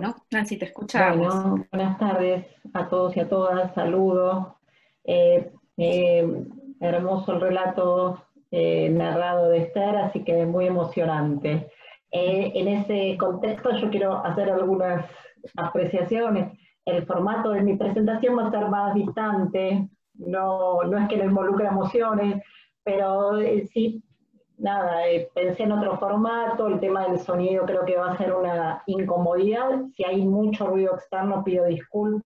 ¿no? Nancy, te escuchamos. Bueno, buenas tardes a todos y a todas, saludos. Eh, eh, hermoso el relato eh, narrado de Esther, así que muy emocionante. en ese contexto yo quiero hacer algunas apreciaciones. El formato de mi presentación va a ser más distante, no, no es que no involucre emociones, pero sí nada, eh, pensé en otro formato, el tema del sonido creo que va a ser una incomodidad, si hay mucho ruido externo pido disculpas.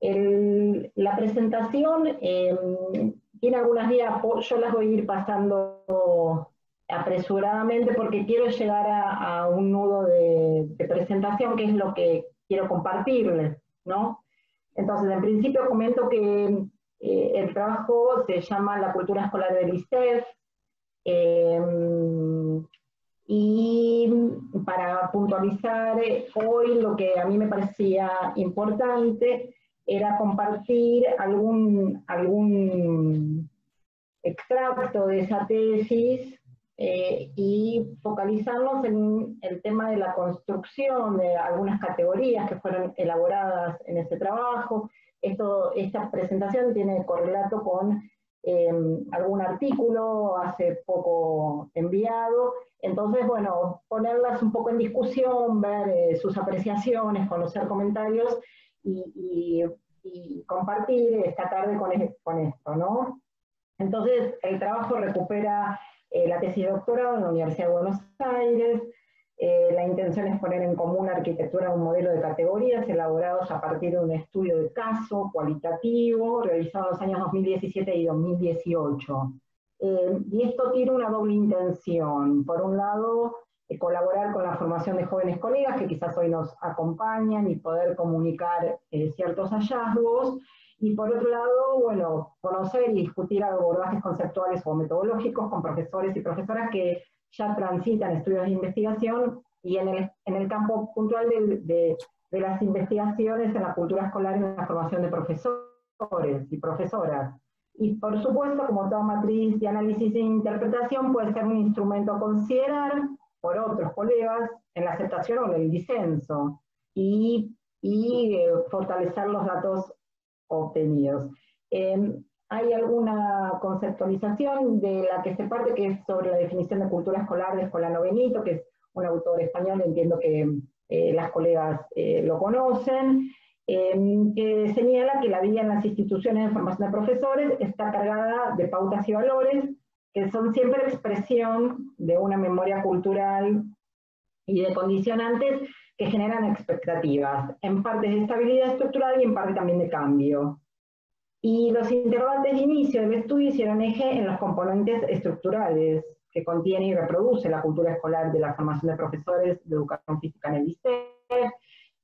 la presentación em, tiene algunas días, yo las voy a ir pasando apresuradamente porque quiero llegar a, un nudo de, presentación que es lo que quiero compartirles, ¿no? Entonces, en principio comento que eh, el trabajo se llama La cultura escolar del ISEF, Em, y para puntualizar eh, hoy lo que a mí me parecía importante era compartir algún, algún extracto de esa tesis eh, y focalizarnos en el tema de la construcción de algunas categorías que fueron elaboradas en ese trabajo. Esto, esta presentación tiene correlato con Em, algún artículo hace poco enviado. Entonces, bueno, ponerlas un poco en discusión, ver eh, sus apreciaciones, conocer comentarios y, compartir esta tarde con, con, esto, ¿no? Entonces, el trabajo recupera eh, la tesis de doctorado en la Universidad de Buenos Aires, eh, la intención es poner en común arquitectura un modelo de categorías elaborados a partir de un estudio de caso cualitativo realizado en los años 2017 y 2018. Eh, y esto tiene una doble intención. Por un lado, eh, colaborar con la formación de jóvenes colegas que quizás hoy nos acompañan y poder comunicar ciertos hallazgos. Y por otro lado, bueno, conocer y discutir abordajes conceptuales o metodológicos con profesores y profesoras que ya transitan estudios de investigación y en el, en el campo puntual de, de, de, las investigaciones en la cultura escolar y en la formación de profesores y profesoras. Y por supuesto, como toda matriz de análisis e interpretación, puede ser un instrumento a considerar por otros colegas en la aceptación o en el disenso y, y eh, fortalecer los datos obtenidos. Eh, hay alguna conceptualización de la que se parte, que es sobre la definición de cultura escolar de Escolano Benito, que es un autor español, entiendo que eh, las colegas eh, lo conocen, em, que señala que la vida en las instituciones de formación de profesores está cargada de pautas y valores que son siempre expresión de una memoria cultural y de condicionantes que generan expectativas, en parte de estabilidad estructural y en parte también de cambio. Y los interrogantes de inicio del estudio hicieron eje en los componentes estructurales que contiene y reproduce la cultura escolar de la formación de profesores de educación física en el ISEF.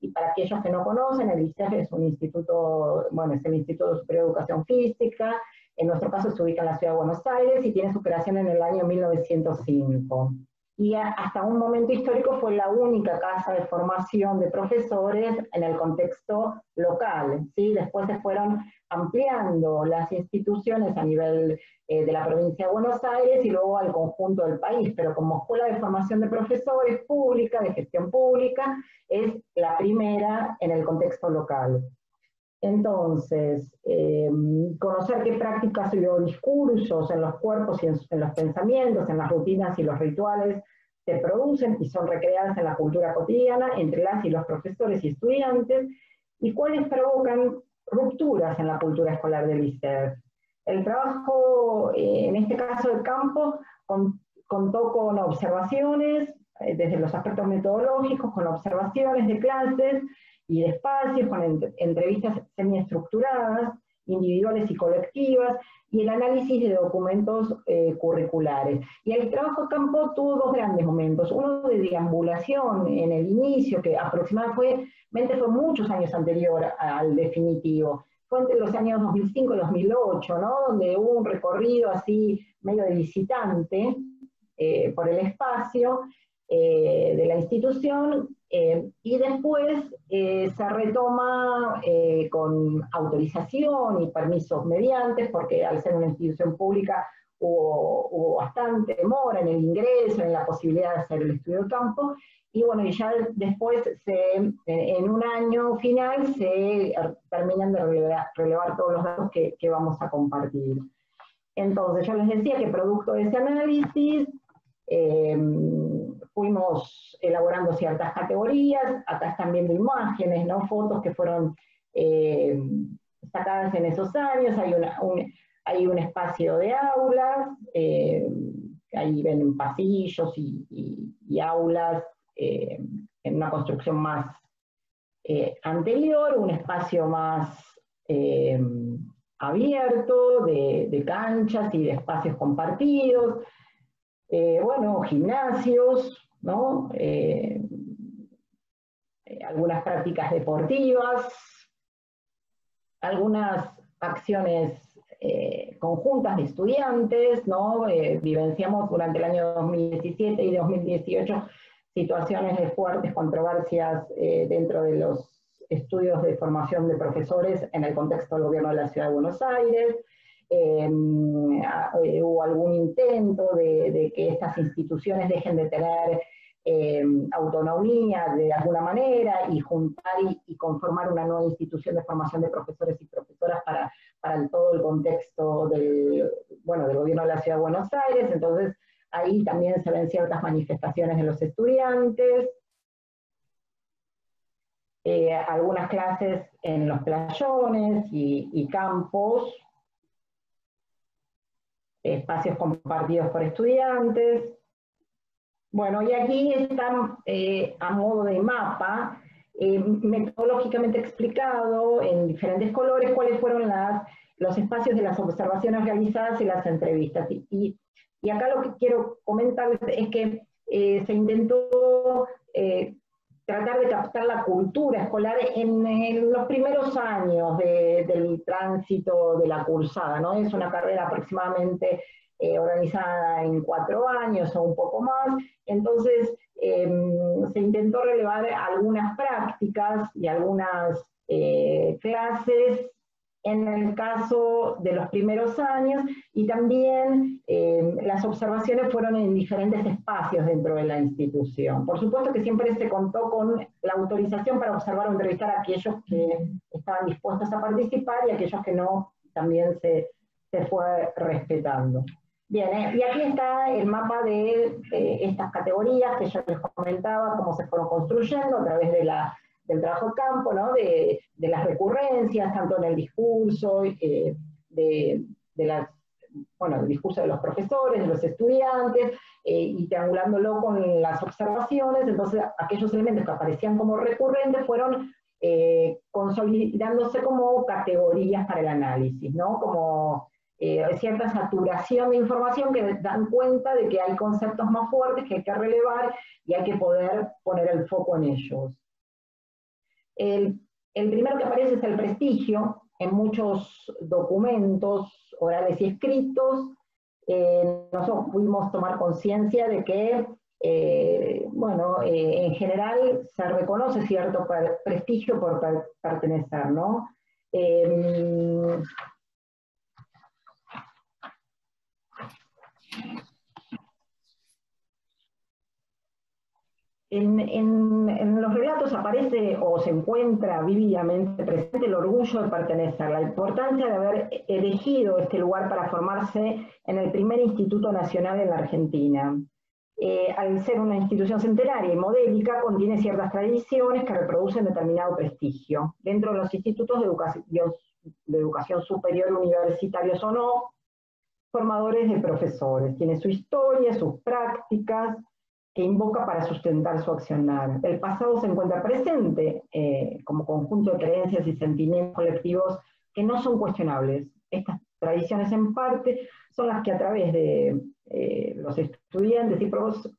Y para aquellos que no conocen, el ISEF es un instituto, bueno, es el Instituto Superior de Educación Física, en nuestro caso se ubica en la ciudad de Buenos Aires y tiene su creación en el año 1905 y hasta un momento histórico fue la única casa de formación de profesores en el contexto local. ¿sí? Después se fueron ampliando las instituciones a nivel eh, de la provincia de Buenos Aires y luego al conjunto del país, pero como escuela de formación de profesores pública, de gestión pública, es la primera en el contexto local. Entonces, eh, conocer qué prácticas y discursos en los cuerpos y en, los pensamientos, en las rutinas y los rituales se producen y son recreadas en la cultura cotidiana entre las y los profesores y estudiantes, y cuáles provocan rupturas en la cultura escolar del ISER. El trabajo, eh, en este caso de campo, contó con observaciones, eh, desde los aspectos metodológicos, con observaciones de clases, y de espacios, con entrevistas semiestructuradas, individuales y colectivas, y el análisis de documentos eh, curriculares. Y el trabajo de campo tuvo dos grandes momentos, uno de deambulación en el inicio, que aproximadamente fue muchos años anterior al definitivo, fue entre los años 2005 y 2008, ¿no? donde hubo un recorrido así medio de visitante eh, por el espacio, eh, de la institución eh, y después eh, se retoma con autorización y permisos mediantes, porque al ser una institución pública hubo, bastante demora en el ingreso, en la posibilidad de hacer el estudio de campo, y bueno, y ya después, en un año final, se terminan de relevar, todos los datos que, vamos a compartir. Entonces, yo les decía que producto de ese análisis, eh, fuimos elaborando ciertas categorías, acá están viendo imágenes, ¿no? fotos que fueron eh, sacadas en esos años, hay, un, hay un espacio de aulas, eh, ahí ven pasillos y, aulas eh, en una construcción más anterior, un espacio más abierto de, canchas y de espacios compartidos, bueno, gimnasios, ¿no? algunas prácticas deportivas, algunas acciones eh, conjuntas de estudiantes, ¿no? Eh, vivenciamos durante el año 2017 y 2018 situaciones de fuertes controversias eh, dentro de los estudios de formación de profesores en el contexto del gobierno de la Ciudad de Buenos Aires. hubo algún intento de, que estas instituciones dejen de tener Em, autonomía de alguna manera y juntar y, conformar una nueva institución de formación de profesores y profesoras para, para todo el contexto del, bueno, del gobierno de la Ciudad de Buenos Aires. Entonces, ahí también se ven ciertas manifestaciones de los estudiantes. Eh, algunas clases en los playones y, y campos, espacios compartidos por estudiantes, bueno, y aquí está eh, a modo de mapa, eh, metodológicamente explicado en diferentes colores cuáles fueron los espacios de las observaciones realizadas y las entrevistas. Y, acá lo que quiero comentar es que eh, se intentó tratar de captar la cultura escolar en, los primeros años del tránsito de la cursada, ¿no? Es una carrera aproximadamente eh, organizada en cuatro años o un poco más. Entonces, em, se intentó relevar algunas prácticas y algunas eh, clases en el caso de los primeros años y también em, las observaciones fueron en diferentes espacios dentro de la institución. Por supuesto que siempre se contó con la autorización para observar o entrevistar a aquellos que estaban dispuestos a participar y aquellos que no también se, se fue respetando. Bien, eh, y aquí está el mapa de estas categorías que yo les comentaba, cómo se fueron construyendo a través de la, del trabajo campo, ¿no? de, de, las recurrencias, tanto en el discurso, eh, de, de, las, bueno, el discurso de los profesores, de los estudiantes, eh, y triangulándolo con las observaciones, entonces aquellos elementos que aparecían como recurrentes fueron consolidándose como categorías para el análisis, ¿no? Como eh, cierta saturación de información que dan cuenta de que hay conceptos más fuertes que hay que relevar y hay que poder poner el foco en ellos. El, primero que aparece es el prestigio. En muchos documentos orales y escritos, eh, nosotros pudimos tomar conciencia de que, eh, bueno, en general se reconoce cierto prestigio por pertenecer, ¿no? En, los relatos aparece o se encuentra vívidamente presente el orgullo de pertenecer, la importancia de haber elegido este lugar para formarse en el primer instituto nacional en la Argentina. Eh, al ser una institución centenaria y modélica, contiene ciertas tradiciones que reproducen determinado prestigio. Dentro de los institutos de de educación superior, universitarios o no, formadores de profesores. Tiene su historia, sus prácticas, que invoca para sustentar su accionar. El pasado se encuentra presente eh, como conjunto de creencias y sentimientos colectivos que no son cuestionables. Estas tradiciones en parte son las que a través de eh, los estudiantes y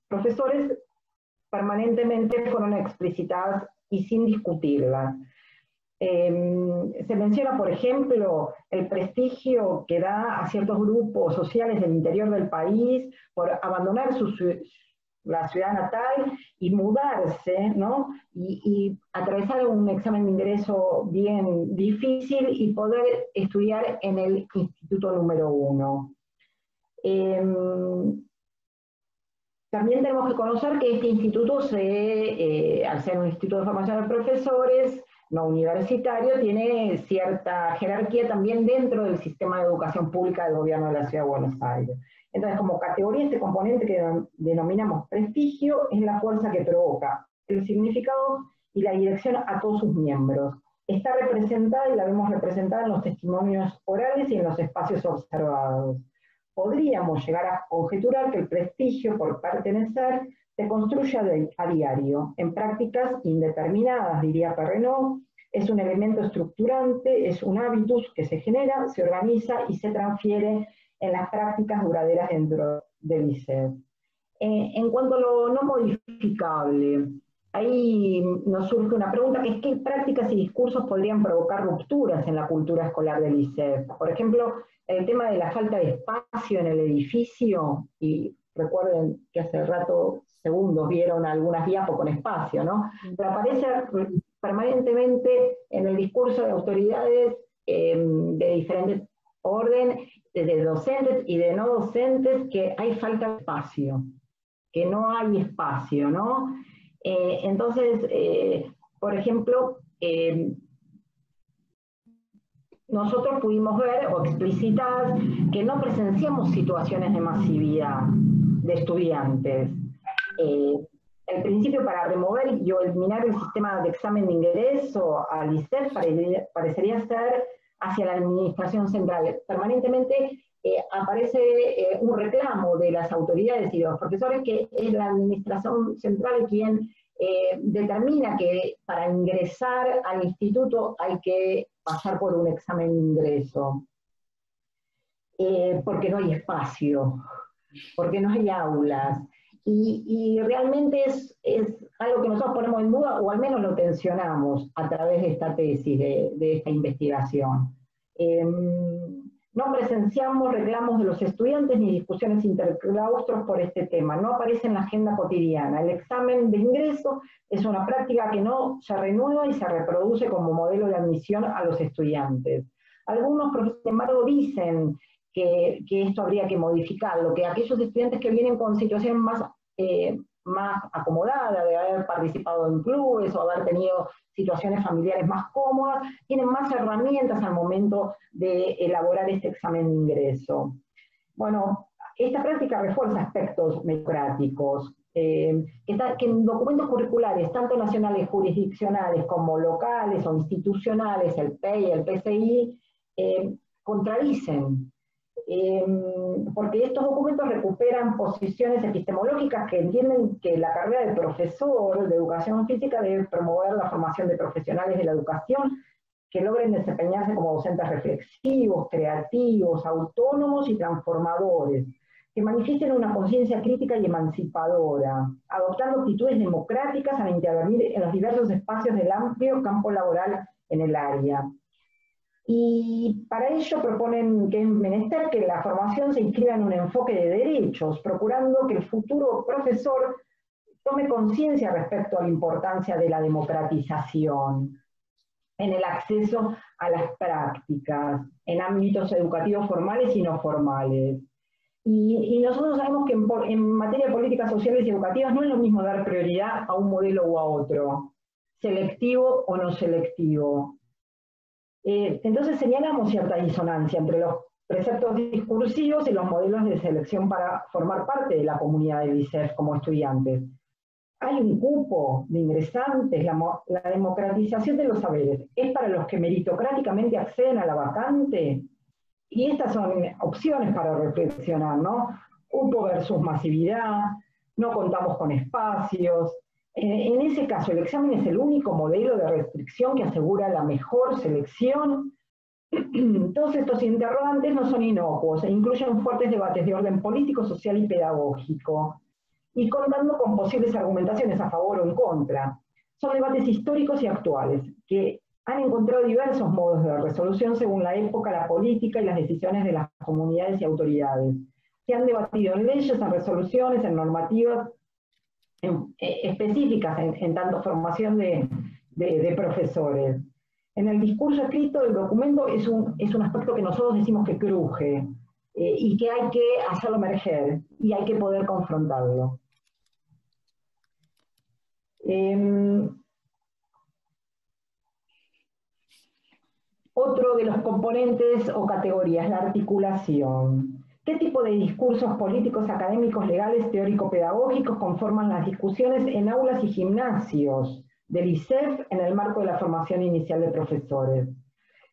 profesores permanentemente fueron explicitadas y sin discutirlas. Em, se menciona, por ejemplo, el prestigio que da a ciertos grupos sociales del interior del país por abandonar su, la ciudad natal y mudarse, ¿no? Y, atravesar un examen de ingreso bien difícil y poder estudiar en el instituto número uno. Em, también tenemos que conocer que este instituto, se, eh, al ser un instituto de formación de profesores, no universitario, tiene cierta jerarquía también dentro del sistema de educación pública del gobierno de la Ciudad de Buenos Aires. Entonces, como categoría, este componente que denominamos prestigio es la fuerza que provoca el significado y la dirección a todos sus miembros. Está representada y la vemos representada en los testimonios orales y en los espacios observados. Podríamos llegar a conjeturar que el prestigio por pertenecer se construye a diario, en prácticas indeterminadas, diría Perrenot, es un elemento estructurante, es un hábitus que se genera, se organiza y se transfiere en las prácticas duraderas dentro del ICEF. Eh, en cuanto a lo no modificable, ahí nos surge una pregunta es qué prácticas y discursos podrían provocar rupturas en la cultura escolar del ICEF. Por ejemplo, el tema de la falta de espacio en el edificio, y recuerden que hace rato, segundos, vieron algunas diapos con espacio, ¿no? Pero aparece permanentemente en el discurso de autoridades em, de diferentes orden, de docentes y de no docentes, que hay falta de espacio, que no hay espacio, ¿no? Eh, entonces, eh, por ejemplo, eh, nosotros pudimos ver o explicitar que no presenciamos situaciones de masividad de estudiantes. el principio para remover y eliminar el sistema de examen de ingreso al ICEF parecería ser hacia la administración central. Permanentemente eh, aparece eh, un reclamo de las autoridades y de los profesores que es la administración central quien eh, determina que para ingresar al instituto hay que pasar por un examen de ingreso, porque no hay espacio, porque no hay aulas. Y, realmente es, algo que nosotros ponemos en duda, o al menos lo tensionamos a través de esta tesis, de, esta investigación. Em, no presenciamos reclamos de los estudiantes ni discusiones interclaustros por este tema, no aparece en la agenda cotidiana. El examen de ingreso es una práctica que no se renueva y se reproduce como modelo de admisión a los estudiantes. Algunos sin embargo, dicen que, esto habría que modificarlo, que aquellos estudiantes que vienen con situaciones más eh, más acomodada, de haber participado en clubes o haber tenido situaciones familiares más cómodas, tienen más herramientas al momento de elaborar este examen de ingreso. Bueno, esta práctica refuerza aspectos democráticos, eh, que, en documentos curriculares, tanto nacionales jurisdiccionales como locales o institucionales, el PEI el PCI, eh, contradicen Em, porque estos documentos recuperan posiciones epistemológicas que entienden que la carrera de profesor de educación física debe promover la formación de profesionales de la educación que logren desempeñarse como docentes reflexivos, creativos, autónomos y transformadores, que manifiesten una conciencia crítica y emancipadora, adoptando actitudes democráticas al intervenir en los diversos espacios del amplio campo laboral en el área. Y para ello proponen que es menester que la formación se inscriba en un enfoque de derechos, procurando que el futuro profesor tome conciencia respecto a la importancia de la democratización en el acceso a las prácticas, en ámbitos educativos formales y no formales. Y, nosotros sabemos que en, en, materia de políticas sociales y educativas no es lo mismo dar prioridad a un modelo u a otro, selectivo o no selectivo. Eh, entonces señalamos cierta disonancia entre los preceptos discursivos y los modelos de selección para formar parte de la comunidad del ICEF como estudiantes. Hay un cupo de ingresantes, la, democratización de los saberes es para los que meritocráticamente acceden a la vacante. Y estas son opciones para reflexionar, ¿no? Cupo versus masividad, no contamos con espacios, en ese caso, el examen es el único modelo de restricción que asegura la mejor selección. Todos estos interrogantes no son inocuos e incluyen fuertes debates de orden político, social y pedagógico, y contando con posibles argumentaciones a favor o en contra. Son debates históricos y actuales, que han encontrado diversos modos de resolución según la época, la política y las decisiones de las comunidades y autoridades. Se han debatido en leyes, en resoluciones, en normativas eh, específicas en, tanto formación de, profesores. En el discurso escrito, el documento es un, es un aspecto que nosotros decimos que cruje. eh, y que hay que hacerlo emerger y hay que poder confrontarlo. Em, otro de los componentes o categorías, la articulación. ¿Qué tipo de discursos políticos, académicos, legales, teórico-pedagógicos conforman las discusiones en aulas y gimnasios del ISEF en el marco de la formación inicial de profesores?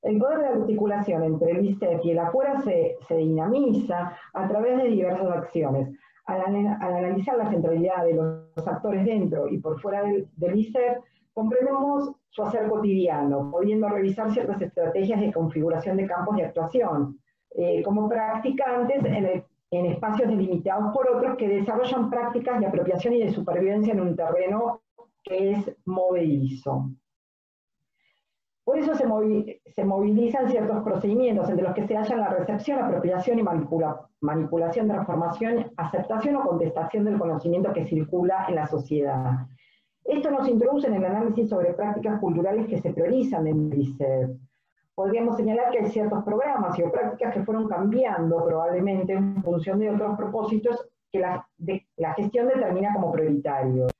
El poder de articulación entre el ISEF y el afuera se, dinamiza a través de diversas acciones. Al, analizar la centralidad de los actores dentro y por fuera del, ISEF, comprendemos su hacer cotidiano, pudiendo revisar ciertas estrategias de configuración de campos de actuación, eh, como practicantes en, en espacios delimitados por otros que desarrollan prácticas de apropiación y de supervivencia en un terreno que es movedizo. Por eso se, movilizan ciertos procedimientos, entre los que se hallan la recepción, apropiación y manipulación, transformación, aceptación o contestación del conocimiento que circula en la sociedad. Esto nos introduce en el análisis sobre prácticas culturales que se priorizan en el Podríamos señalar que hay ciertos programas y o prácticas que fueron cambiando probablemente en función de otros propósitos que la, gestión determina como prioritarios.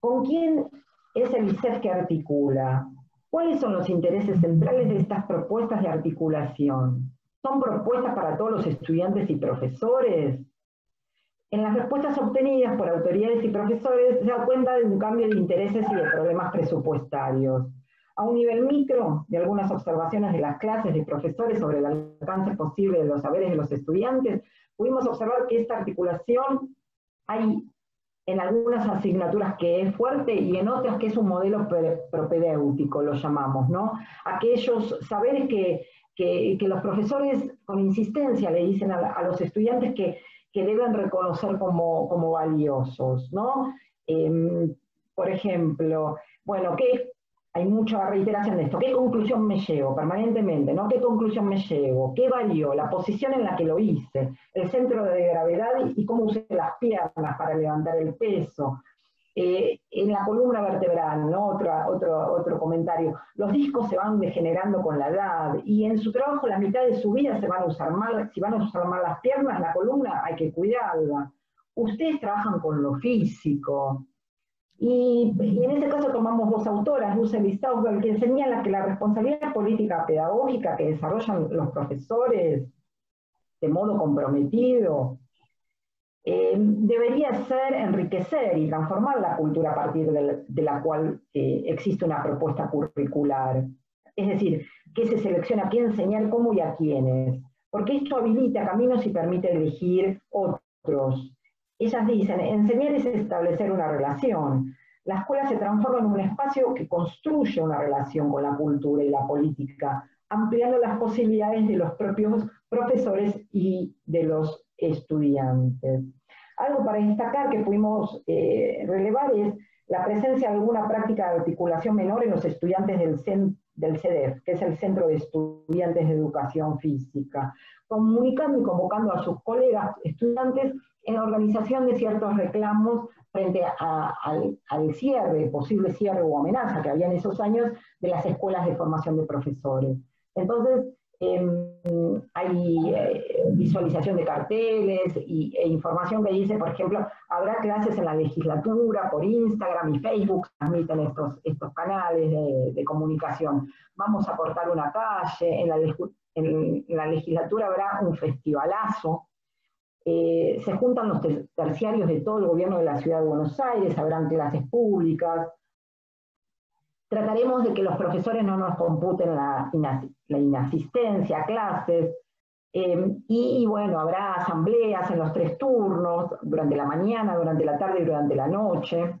¿Con quién es el ICEF que articula? ¿Cuáles son los intereses centrales de estas propuestas de articulación? ¿Son propuestas para todos los estudiantes y profesores? En las respuestas obtenidas por autoridades y profesores se da cuenta de un cambio de intereses y de problemas presupuestarios. A un nivel micro, de algunas observaciones de las clases de profesores sobre el alcance posible de los saberes de los estudiantes, pudimos observar que esta articulación hay en algunas asignaturas que es fuerte y en otras que es un modelo propedéutico, lo llamamos, ¿no? Aquellos saberes que, los profesores con insistencia le dicen a, los estudiantes que, deben reconocer como, valiosos, ¿no? Em, por ejemplo, bueno, ¿qué, hay mucha reiteración de esto. ¿Qué conclusión me llevo permanentemente? ¿no? ¿Qué conclusión me llevo? ¿Qué valió? La posición en la que lo hice, el centro de gravedad y, cómo usé las piernas para levantar el peso. Eh, en la columna vertebral, ¿no? otro, otro, otro comentario, los discos se van degenerando con la edad y en su trabajo la mitad de su vida se van a usar mal, si van a usar mal las piernas, la columna hay que cuidarla. Ustedes trabajan con lo físico, y, en ese caso tomamos dos autoras, Russell y Stauber, que señalan que la responsabilidad política pedagógica que desarrollan los profesores de modo comprometido eh, debería ser enriquecer y transformar la cultura a partir de la, cual eh, existe una propuesta curricular. Es decir, que se selecciona a quién enseñar, cómo y a quiénes. Porque esto habilita caminos y permite elegir otros ellas dicen, enseñar es establecer una relación. La escuela se transforma en un espacio que construye una relación con la cultura y la política, ampliando las posibilidades de los propios profesores y de los estudiantes. Algo para destacar que pudimos eh, relevar es la presencia de alguna práctica de articulación menor en los estudiantes del, del CEDEF, que es el Centro de Estudiantes de Educación Física, comunicando y convocando a sus colegas estudiantes en organización de ciertos reclamos frente al, cierre, posible cierre o amenaza que había en esos años de las escuelas de formación de profesores. Entonces, hay eh, visualización de carteles y, e información que dice, por ejemplo, habrá clases en la legislatura, por Instagram y Facebook, transmiten estos, estos canales de, comunicación. Vamos a cortar una calle, en la, en la legislatura habrá un festivalazo eh, se juntan los terciarios de todo el gobierno de la ciudad de Buenos Aires, habrán clases públicas. Trataremos de que los profesores no nos computen la, inasistencia a clases. Eh, y, bueno, habrá asambleas en los tres turnos, durante la mañana, durante la tarde y durante la noche.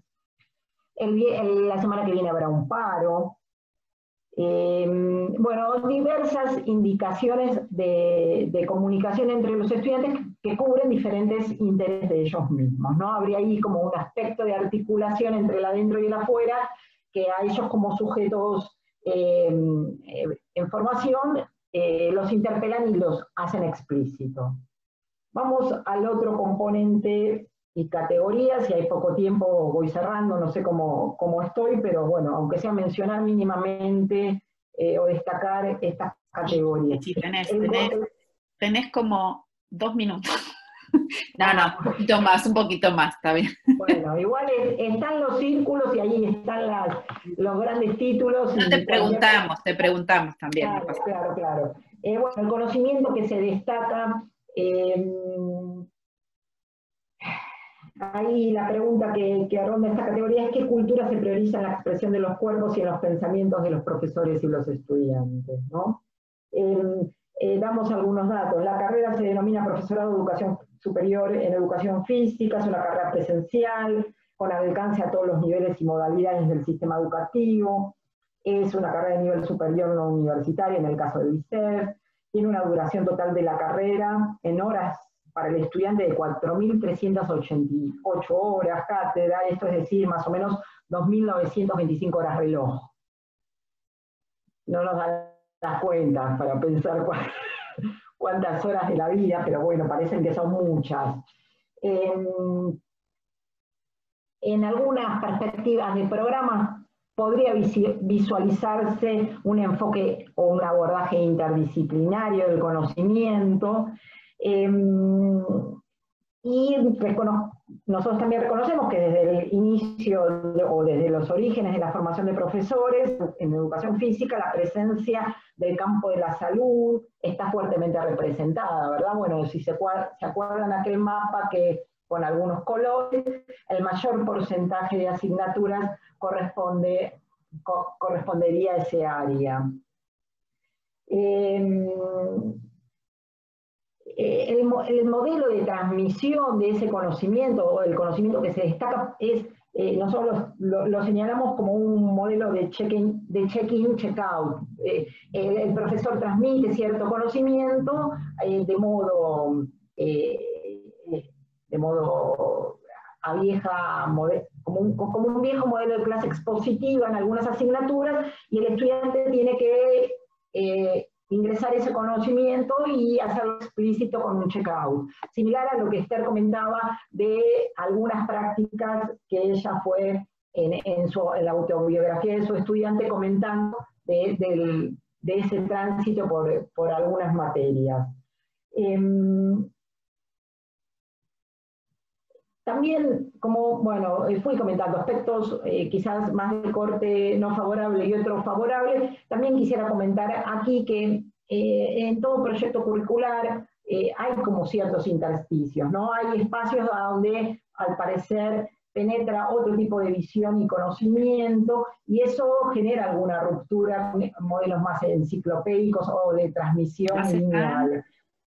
la semana que viene habrá un paro. Eh, bueno, diversas indicaciones de, comunicación entre los estudiantes que cubren diferentes intereses de ellos mismos, ¿no? Habría ahí como un aspecto de articulación entre el adentro y el afuera, que a ellos como sujetos eh, en formación eh, los interpelan y los hacen explícito. Vamos al otro componente y categorías, si hay poco tiempo voy cerrando, no sé cómo, cómo estoy, pero bueno, aunque sea mencionar mínimamente eh, o destacar estas categorías. Sí, tenés, tenés, como dos minutos. No, no, un poquito más, un poquito más, está bien. Bueno, igual están los círculos y ahí están los grandes títulos. No te preguntamos, te preguntamos también. Claro, claro, claro. Eh, bueno, el conocimiento que se destaca, eh, ahí la pregunta que, que arronda esta categoría es qué cultura se prioriza en la expresión de los cuerpos y en los pensamientos de los profesores y los estudiantes, ¿no? Eh, damos algunos datos. La carrera se denomina profesorado de educación superior en educación física, es una carrera presencial, con alcance a todos los niveles y modalidades del sistema educativo. Es una carrera de nivel superior no universitaria, en el caso del ICEF. Tiene una duración total de la carrera en horas para el estudiante de 4.388 horas cátedra, esto es decir, más o menos 2.925 horas reloj. No nos dan las cuentas para pensar cuántas horas de la vida, pero bueno, parecen que son muchas. En, algunas perspectivas de programa podría visualizarse un enfoque o un abordaje interdisciplinario del conocimiento. Em, y nosotros también reconocemos que desde el inicio o desde los orígenes de la formación de profesores en educación física, la presencia del campo de la salud está fuertemente representada, ¿verdad? Bueno, si se, acuerdan aquel mapa que con algunos colores, el mayor porcentaje de asignaturas corresponde, correspondería a ese área. Em, eh, el, modelo de transmisión de ese conocimiento o el conocimiento que se destaca es, eh, nosotros lo, señalamos como un modelo de check-in, check-out. Eh, el, profesor transmite cierto conocimiento de modo, de modo a vieja, como un viejo modelo de clase expositiva en algunas asignaturas y el estudiante tiene que ingresar ese conocimiento y hacerlo explícito con un checkout. Similar a lo que Esther comentaba de algunas prácticas que ella fue en, su, la autobiografía de su estudiante comentando de, ese tránsito por, algunas materias. Em, también, como, bueno, eh, fui comentando aspectos eh, quizás más de corte no favorable y otros favorables, también quisiera comentar aquí que eh, en todo proyecto curricular hay como ciertos intersticios, ¿no? Hay espacios donde al parecer penetra otro tipo de visión y conocimiento, y eso genera alguna ruptura con modelos más enciclopédicos o de transmisión lineal.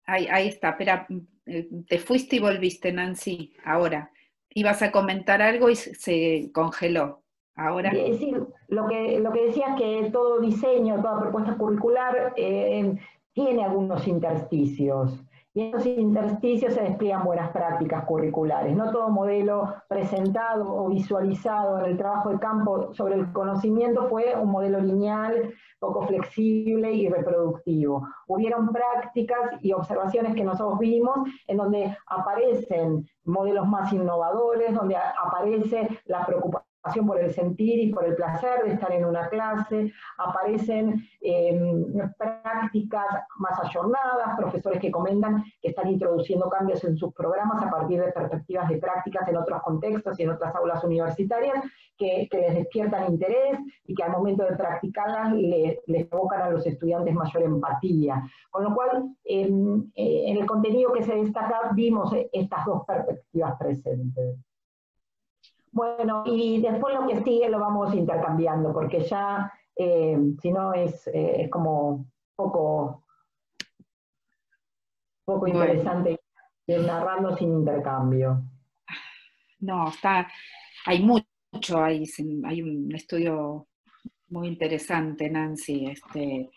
Ahí, ahí está, espera, te fuiste y volviste, Nancy, ahora. Ibas a comentar algo y se congeló. Ahora. Sí, lo que, lo que decía es que todo diseño, toda propuesta curricular eh, tiene algunos intersticios y en esos intersticios se despliegan buenas prácticas curriculares. No todo modelo presentado o visualizado en el trabajo de campo sobre el conocimiento fue un modelo lineal, poco flexible y reproductivo. Hubieron prácticas y observaciones que nosotros vimos en donde aparecen modelos más innovadores, donde aparece la preocupación por el sentir y por el placer de estar en una clase, aparecen em, prácticas más ayornadas, profesores que comentan que están introduciendo cambios en sus programas a partir de perspectivas de prácticas en otros contextos y en otras aulas universitarias que, les despiertan interés y que al momento de practicarlas les provocan a los estudiantes mayor empatía. Con lo cual, em, eh, en el contenido que se destaca vimos estas dos perspectivas presentes. Bueno, y después lo que sigue lo vamos intercambiando, porque ya, eh, si no, es, eh, como poco, poco interesante narrando sin intercambio. No, está, hay mucho, hay, hay un estudio muy interesante, Nancy. Este,